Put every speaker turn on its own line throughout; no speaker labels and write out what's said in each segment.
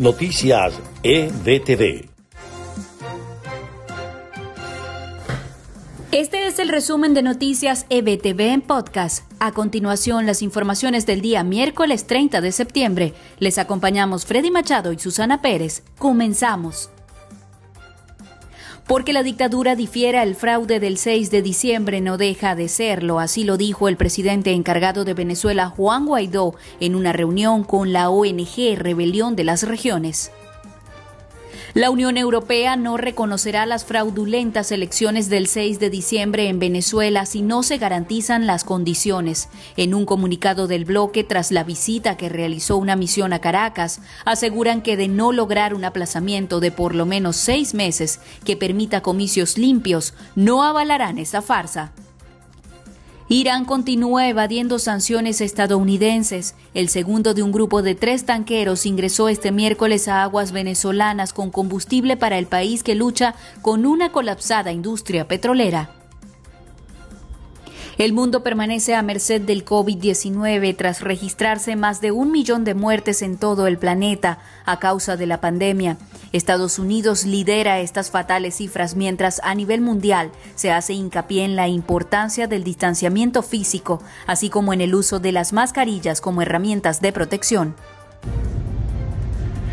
Noticias EBTV.
Este es el resumen de Noticias EBTV en podcast. A continuación, las informaciones del día miércoles 30 de septiembre. Les acompañamos Freddy Machado y Susana Pérez. Comenzamos porque la dictadura difiera el fraude del 6 de diciembre no deja de serlo, así lo dijo el presidente encargado de Venezuela Juan Guaidó en una reunión con la ONG Rebelión de las Regiones. La Unión Europea no reconocerá las fraudulentas elecciones del 6 de diciembre en Venezuela si no se garantizan las condiciones. En un comunicado del bloque tras la visita que realizó una misión a Caracas, aseguran que de no lograr un aplazamiento de por lo menos seis meses que permita comicios limpios, no avalarán esta farsa. Irán continúa evadiendo sanciones estadounidenses. El segundo de un grupo de tres tanqueros ingresó este miércoles a aguas venezolanas con combustible para el país que lucha con una colapsada industria petrolera. El mundo permanece a merced del COVID-19 tras registrarse más de un millón de muertes en todo el planeta a causa de la pandemia. Estados Unidos lidera estas fatales cifras mientras a nivel mundial se hace hincapié en la importancia del distanciamiento físico, así como en el uso de las mascarillas como herramientas de protección.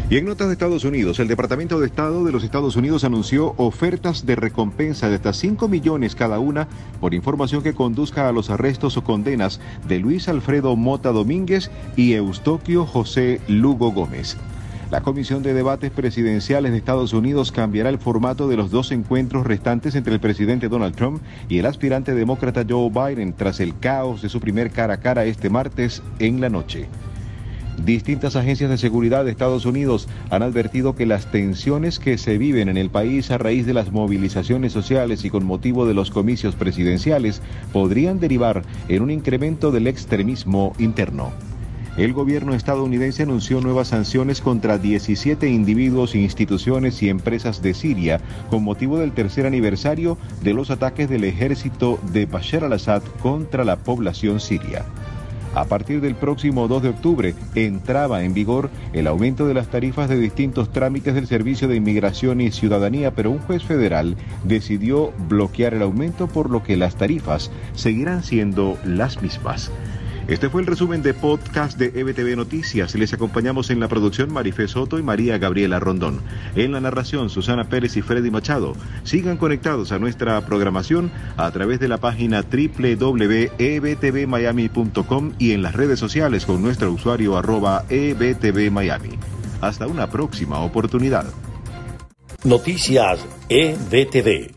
Y en notas de Estados Unidos, el Departamento de Estado de los Estados Unidos anunció ofertas de recompensa de hasta 5 millones cada una por información que conduzca a los arrestos o condenas de Luis Alfredo Mota Domínguez y Eustoquio José Lugo Gómez. La Comisión de Debates Presidenciales de Estados Unidos cambiará el formato de los dos encuentros restantes entre el presidente Donald Trump y el aspirante demócrata Joe Biden tras el caos de su primer cara a cara este martes en la noche. Distintas agencias de seguridad de Estados Unidos han advertido que las tensiones que se viven en el país a raíz de las movilizaciones sociales y con motivo de los comicios presidenciales podrían derivar en un incremento del extremismo interno. El gobierno estadounidense anunció nuevas sanciones contra 17 individuos, instituciones y empresas de Siria con motivo del tercer aniversario de los ataques del ejército de Bashar al-Assad contra la población siria. A partir del próximo 2 de octubre entraba en vigor el aumento de las tarifas de distintos trámites del Servicio de Inmigración y Ciudadanía, pero un juez federal decidió bloquear el aumento por lo que las tarifas seguirán siendo las mismas. Este fue el resumen de podcast de EBTV Noticias. Les acompañamos en la producción Marifé Soto y María Gabriela Rondón. En la narración Susana Pérez y Freddy Machado. Sigan conectados a nuestra programación a través de la página www.ebtvmiami.com y en las redes sociales con nuestro usuario arroba ebtvmiami. Hasta una próxima oportunidad.
Noticias EBTV.